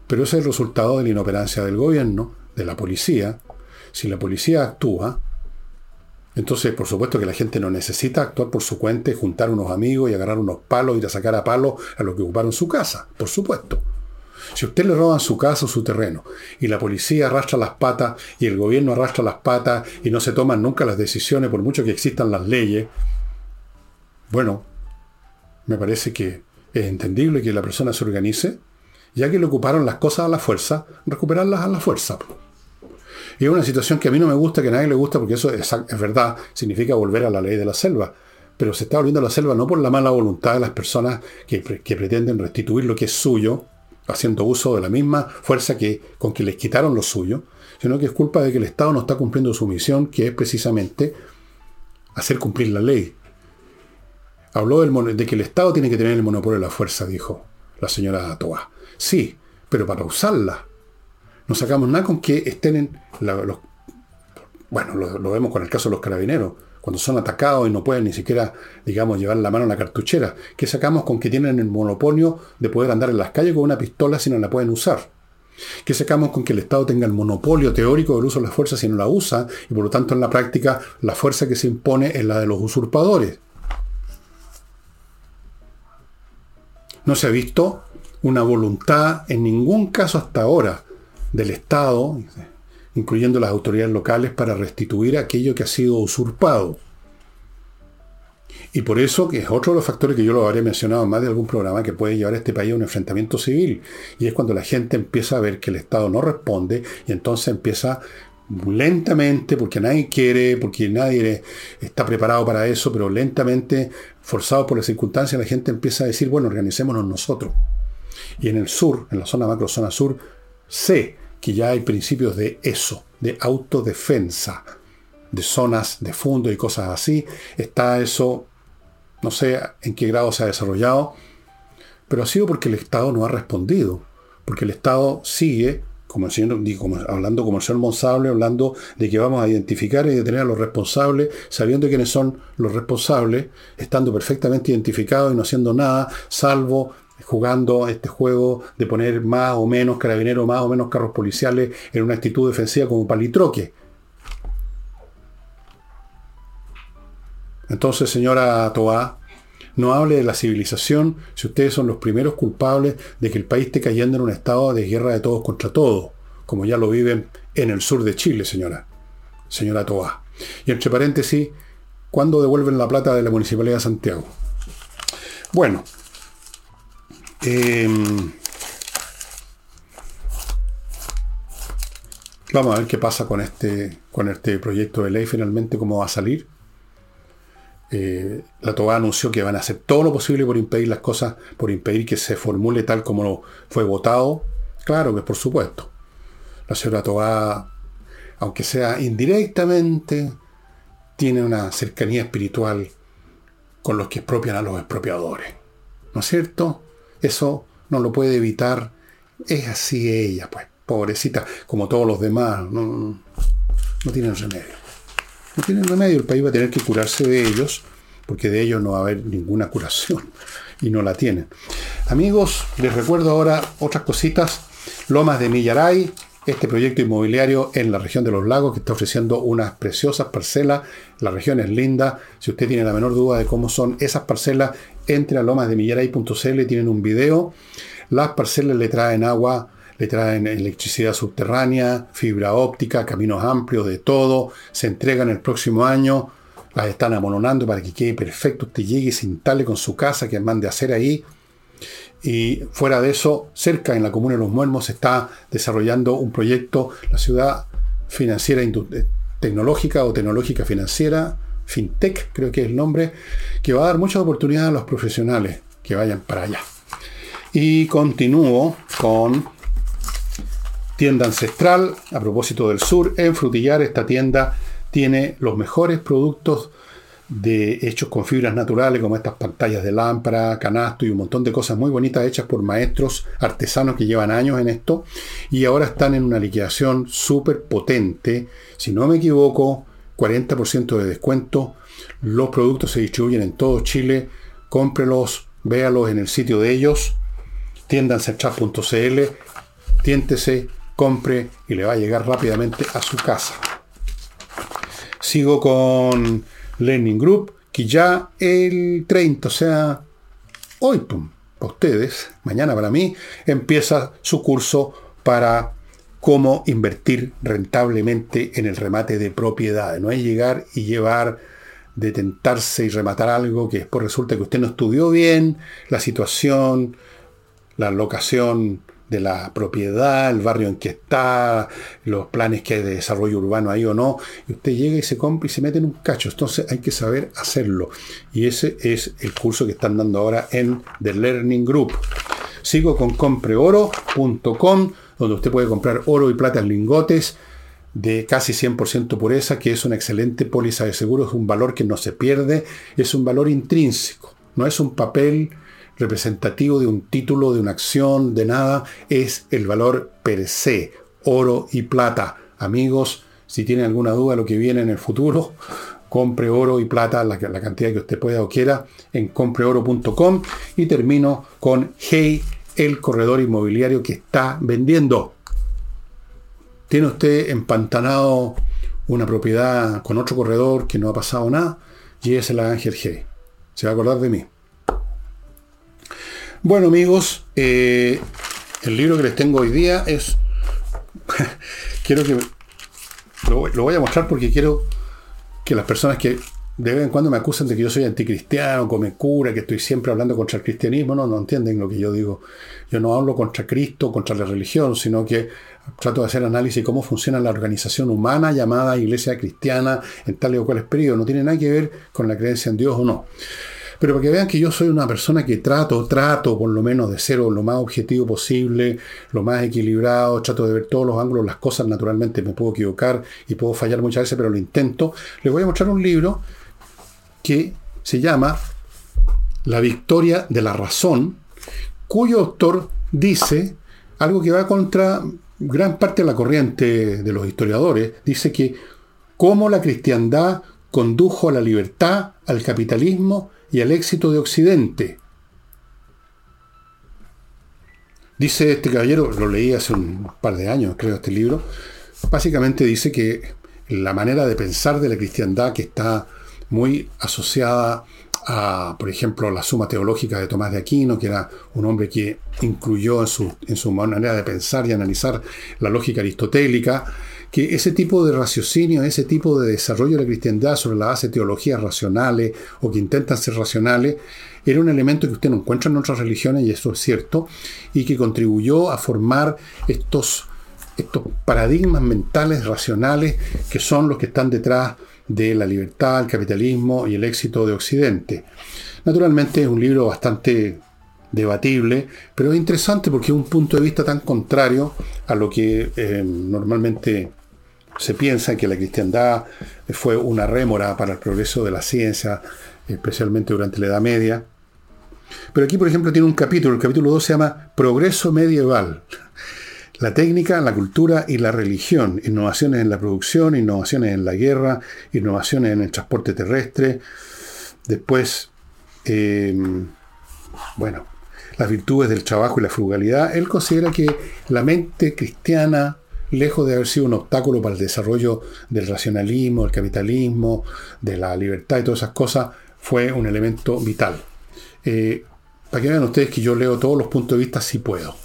pero ese es el resultado de la inoperancia del gobierno, de la policía. Si la policía actúa, entonces, por supuesto que la gente no necesita actuar por su cuenta juntar unos amigos y agarrar unos palos ir a sacar a palos a los que ocuparon su casa, por supuesto. Si usted le roban su casa o su terreno y la policía arrastra las patas y el gobierno arrastra las patas y no se toman nunca las decisiones por mucho que existan las leyes, bueno, me parece que es entendible que la persona se organice, ya que le ocuparon las cosas a la fuerza, recuperarlas a la fuerza. Y es una situación que a mí no me gusta, que a nadie le gusta, porque eso es, verdad, significa volver a la ley de la selva. Pero se está volviendo a la selva no por la mala voluntad de las personas que, pretenden restituir lo que es suyo, haciendo uso de la misma fuerza que, con que les quitaron lo suyo, sino que es culpa de que el Estado no está cumpliendo su misión, que es precisamente hacer cumplir la ley. Habló de que el Estado tiene que tener el monopolio de la fuerza, dijo la señora Toa. Sí, pero para usarla no sacamos nada con que estén en los, bueno, lo, vemos con el caso de los carabineros, cuando son atacados y no pueden ni siquiera, digamos, llevar la mano a la cartuchera. ¿Qué sacamos con que tienen el monopolio de poder andar en las calles con una pistola si no la pueden usar? ¿Qué sacamos con que el Estado tenga el monopolio teórico del uso de la fuerza si no la usa y por lo tanto en la práctica la fuerza que se impone es la de los usurpadores? No se ha visto una voluntad en ningún caso hasta ahora del Estado, incluyendo las autoridades locales, para restituir aquello que ha sido usurpado. Y por eso, que es otro de los factores que yo lo habré mencionado en más de algún programa, que puede llevar a este país a un enfrentamiento civil. Y es cuando la gente empieza a ver que el Estado no responde y entonces empieza lentamente, porque nadie quiere, porque nadie está preparado para eso, pero lentamente, forzado por las circunstancias, la gente empieza a decir, bueno, organicémonos nosotros. Y en el sur, en la zona macro, zona sur, sé que ya hay principios de eso, de autodefensa, de zonas de fondo y cosas así. Está eso, no sé en qué grado se ha desarrollado, pero ha sido porque el Estado no ha respondido, porque el Estado sigue como el señor, como, hablando como el señor Monsable, hablando de que vamos a identificar y detener a los responsables, sabiendo quiénes son los responsables, estando perfectamente identificados y no haciendo nada, salvo jugando este juego de poner más o menos carabineros, más o menos carros policiales en una actitud defensiva como palitroque. Entonces, señora Toá, no hable de la civilización si ustedes son los primeros culpables de que el país esté cayendo en un estado de guerra de todos contra todos, como ya lo viven en el sur de Chile, señora. Señora Toá. Y entre paréntesis, ¿cuándo devuelven la plata de la Municipalidad de Santiago? Bueno, Em, vamos a ver qué pasa con este, con este proyecto de ley finalmente, cómo va a salir. Eh, la TOA anunció que van a hacer todo lo posible por impedir las cosas, por impedir que se formule tal como fue votado. Claro que por supuesto. La señora TOA, aunque sea indirectamente, tiene una cercanía espiritual con los que expropian a los expropiadores. ¿No es cierto? Eso no lo puede evitar. Es así ella, pues, pobrecita, como todos los demás. No, no tienen remedio. No tienen remedio. El país va a tener que curarse de ellos, porque de ellos no va a haber ninguna curación. Y no la tienen. Amigos, les recuerdo ahora otras cositas. Lomas de Millaray, este proyecto inmobiliario en la región de los lagos que está ofreciendo unas preciosas parcelas. La región es linda. Si usted tiene la menor duda de cómo son esas parcelas, entre a lomasdemillaray.cl, tienen un video. Las parcelas le traen agua, le traen electricidad subterránea, fibra óptica, caminos amplios, de todo, se entregan el próximo año, las están amononando para que quede perfecto, usted llegue y se instale con su casa que mande a hacer ahí. Y fuera de eso, cerca en la comuna de Los Muermos se está desarrollando un proyecto, la ciudad financiera eh, tecnológica o tecnológica financiera, FinTech creo que es el nombre, que va a dar muchas oportunidades a los profesionales que vayan para allá. Y continúo con tienda ancestral, a propósito del sur, en Frutillar esta tienda tiene los mejores productos de hechos con fibras naturales, como estas pantallas de lámpara, canasto y un montón de cosas muy bonitas hechas por maestros artesanos que llevan años en esto y ahora están en una liquidación súper potente. Si no me equivoco, 40% de descuento. Los productos se distribuyen en todo Chile. Cómprelos, véalos en el sitio de ellos, tiendancentral.cl, tiéntese, compre y le va a llegar rápidamente a su casa. Sigo con Learning Group, que ya el 30, o sea, hoy para ustedes, mañana para mí, empieza su curso para cómo invertir rentablemente en el remate de propiedades. No es llegar y llevar, detentarse y rematar algo que después resulta que usted no estudió bien la situación, la locación de la propiedad, el barrio en que está, los planes que hay de desarrollo urbano ahí o no, y usted llega y se compra y se mete en un cacho. Entonces hay que saber hacerlo. Y ese es el curso que están dando ahora en The Learning Group. Sigo con compreoro.com, donde usted puede comprar oro y plata en lingotes de casi 100% pureza, que es una excelente póliza de seguro, es un valor que no se pierde, es un valor intrínseco, no es un papel representativo de un título, de una acción, de nada, es el valor per se, oro y plata. Amigos, si tienen alguna duda de lo que viene en el futuro, compre oro y plata, la, la cantidad que usted pueda o quiera, en compreoro.com. Y termino con Hey, el corredor inmobiliario que está vendiendo. ¿Tiene usted empantanado una propiedad con otro corredor que no ha pasado nada? Llévesela a Ángel Hey. Se va a acordar de mí. Bueno amigos, eh, el libro que les tengo hoy día es... quiero que... Lo, voy a mostrar porque quiero que las personas que de vez en cuando me acusan de que yo soy anticristiano, come cura, que estoy siempre hablando contra el cristianismo, no, no entienden lo que yo digo. Yo no hablo contra Cristo, contra la religión, sino que trato de hacer análisis de cómo funciona la organización humana llamada iglesia cristiana en tales o cuales periodos. No tiene nada que ver con la creencia en Dios o no. Pero para que vean que yo soy una persona que trato, trato por lo menos de ser lo más objetivo posible, lo más equilibrado, trato de ver todos los ángulos, las cosas naturalmente me puedo equivocar y puedo fallar muchas veces, pero lo intento. Les voy a mostrar un libro que se llama La victoria de la razón, cuyo autor dice algo que va contra gran parte de la corriente de los historiadores, dice que cómo la cristiandad condujo a la libertad, al capitalismo y al éxito de Occidente. Dice este caballero, lo leí hace un par de años, creo, este libro, básicamente dice que la manera de pensar de la cristiandad que está muy asociada a, por ejemplo, la suma teológica de Tomás de Aquino, que era un hombre que incluyó en su, en su manera de pensar y analizar la lógica aristotélica, que ese tipo de raciocinio, ese tipo de desarrollo de la cristiandad sobre la base de teologías racionales o que intentan ser racionales, era un elemento que usted no encuentra en otras religiones, y eso es cierto, y que contribuyó a formar estos, estos paradigmas mentales racionales que son los que están detrás de la libertad, el capitalismo y el éxito de Occidente. Naturalmente es un libro bastante debatible, pero es interesante porque es un punto de vista tan contrario a lo que eh, normalmente se piensa que la cristiandad fue una rémora para el progreso de la ciencia, especialmente durante la Edad Media. Pero aquí, por ejemplo, tiene un capítulo, el capítulo 2 se llama Progreso Medieval. La técnica, la cultura y la religión. Innovaciones en la producción, innovaciones en la guerra, innovaciones en el transporte terrestre. Después, eh, bueno, las virtudes del trabajo y la frugalidad. Él considera que la mente cristiana lejos de haber sido un obstáculo para el desarrollo del racionalismo, el capitalismo, de la libertad y todas esas cosas, fue un elemento vital. Eh, para que vean ustedes que yo leo todos los puntos de vista si puedo.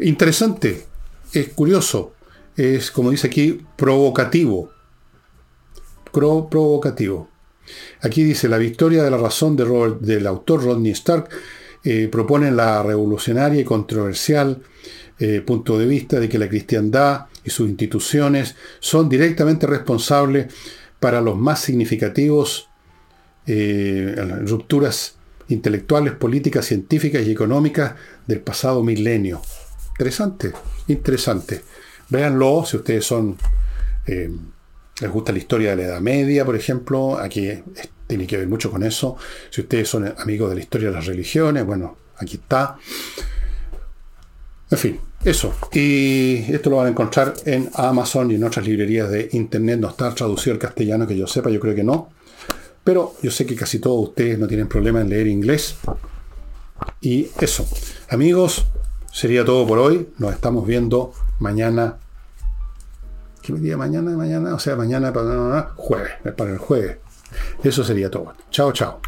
Interesante, es curioso, es, como dice aquí, provocativo. provocativo. Aquí dice, la victoria de la razón de del autor Rodney Stark eh, propone la revolucionaria y controversial eh, punto de vista de que la cristiandad y sus instituciones son directamente responsables para los más significativos eh, rupturas intelectuales, políticas, científicas y económicas del pasado milenio. Interesante, interesante. Véanlo si ustedes son les gusta la historia de la Edad Media, por ejemplo, aquí tiene que ver mucho con eso. Si ustedes son amigos de la historia de las religiones, bueno, aquí está. En fin, eso. Y esto lo van a encontrar en Amazon y en otras librerías de Internet. No está traducido al castellano, que yo sepa, yo creo que no. Pero yo sé que casi todos ustedes no tienen problema en leer inglés. Y eso. Amigos, sería todo por hoy. Nos estamos viendo mañana ¿Qué día mañana? Mañana, o sea, mañana para jueves, para el jueves. Eso sería todo. Chao, chao.